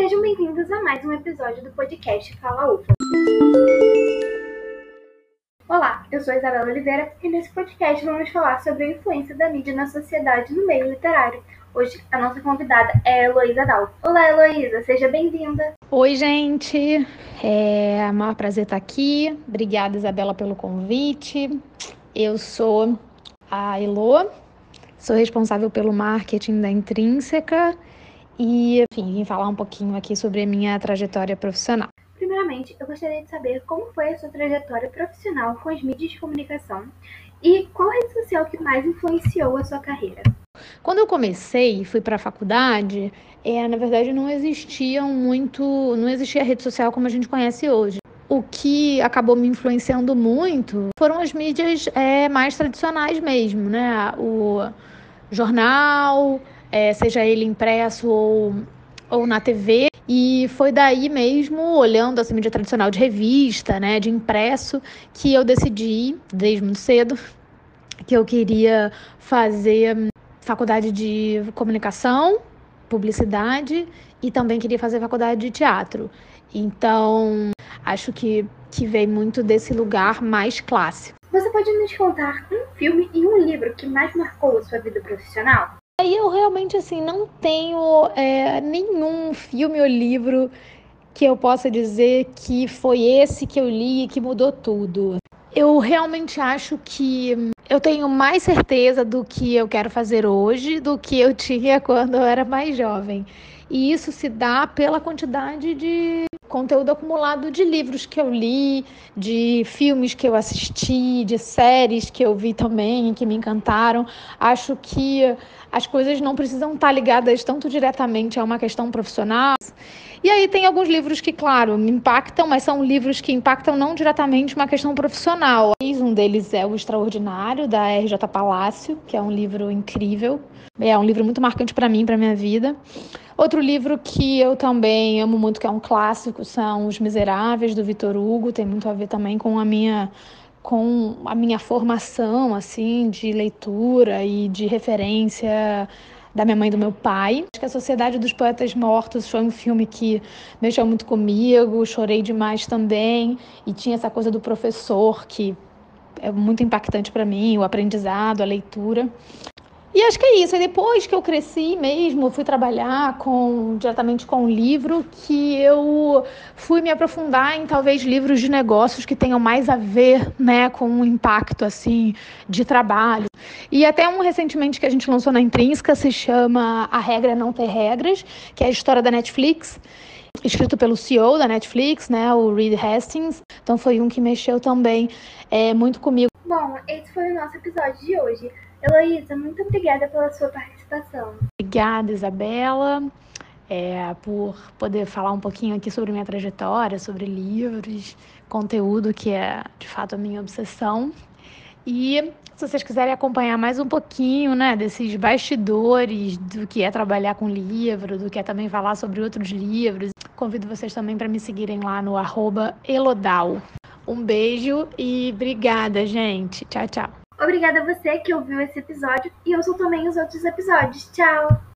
Sejam bem-vindos a mais um episódio do podcast Fala UFA. Olá, eu sou Isabela Oliveira e nesse podcast vamos falar sobre a influência da mídia na sociedade no meio literário. Hoje a nossa convidada é a Heloísa Dal. Olá, Heloísa, seja bem-vinda. Oi, gente. É um maior prazer estar aqui. Obrigada, Isabela, pelo convite. Eu sou a Elo, sou responsável pelo marketing da Intrínseca e, enfim, vim falar um pouquinho aqui sobre a minha trajetória profissional. Primeiramente, eu gostaria de saber como foi a sua trajetória profissional com as mídias de comunicação e qual rede social que mais influenciou a sua carreira. Quando eu comecei, fui para a faculdade, é, na verdade não existiam muito, não existia rede social como a gente conhece hoje. O que acabou me influenciando muito foram as mídias é, mais tradicionais mesmo, né? O jornal, é, seja ele impresso ou, ou na TV. E foi daí mesmo, olhando essa mídia tradicional de revista, né, de impresso, que eu decidi, desde muito cedo, que eu queria fazer faculdade de comunicação, publicidade e também queria fazer faculdade de teatro. Então, acho que, que veio muito desse lugar mais clássico. Você pode nos contar um filme e um livro que mais marcou a sua vida profissional? Aí eu realmente assim não tenho é, nenhum filme ou livro que eu possa dizer que foi esse que eu li e que mudou tudo. Eu realmente acho que eu tenho mais certeza do que eu quero fazer hoje do que eu tinha quando eu era mais jovem. E isso se dá pela quantidade de conteúdo acumulado de livros que eu li, de filmes que eu assisti, de séries que eu vi também que me encantaram. Acho que as coisas não precisam estar ligadas tanto diretamente a uma questão profissional. E aí tem alguns livros que, claro, me impactam, mas são livros que impactam não diretamente uma questão profissional. Um deles é O Extraordinário, da R.J. Palácio, que é um livro incrível. É um livro muito marcante para mim, para minha vida. Outro livro que eu também amo muito, que é um clássico, são Os Miseráveis, do Vitor Hugo. Tem muito a ver também com a minha com a minha formação assim de leitura e de referência da minha mãe e do meu pai. Acho que A Sociedade dos Poetas Mortos foi um filme que mexeu muito comigo, chorei demais também, e tinha essa coisa do professor que é muito impactante para mim, o aprendizado, a leitura. E acho que é isso. E depois que eu cresci mesmo, fui trabalhar com diretamente com o livro, que eu fui me aprofundar em talvez livros de negócios que tenham mais a ver, né, com um impacto assim de trabalho. E até um recentemente que a gente lançou na Intrínseca se chama A Regra é Não Ter Regras, que é a história da Netflix escrito pelo CEO da Netflix, né, o Reed Hastings. Então foi um que mexeu também é, muito comigo. Esse foi o nosso episódio de hoje. Heloísa, muito obrigada pela sua participação. Obrigada, Isabela, é, por poder falar um pouquinho aqui sobre minha trajetória, sobre livros, conteúdo que é de fato a minha obsessão. E se vocês quiserem acompanhar mais um pouquinho, né, desses bastidores do que é trabalhar com livro, do que é também falar sobre outros livros, convido vocês também para me seguirem lá no Elodal. Um beijo e obrigada, gente. Tchau, tchau. Obrigada a você que ouviu esse episódio e ouçam também os outros episódios. Tchau!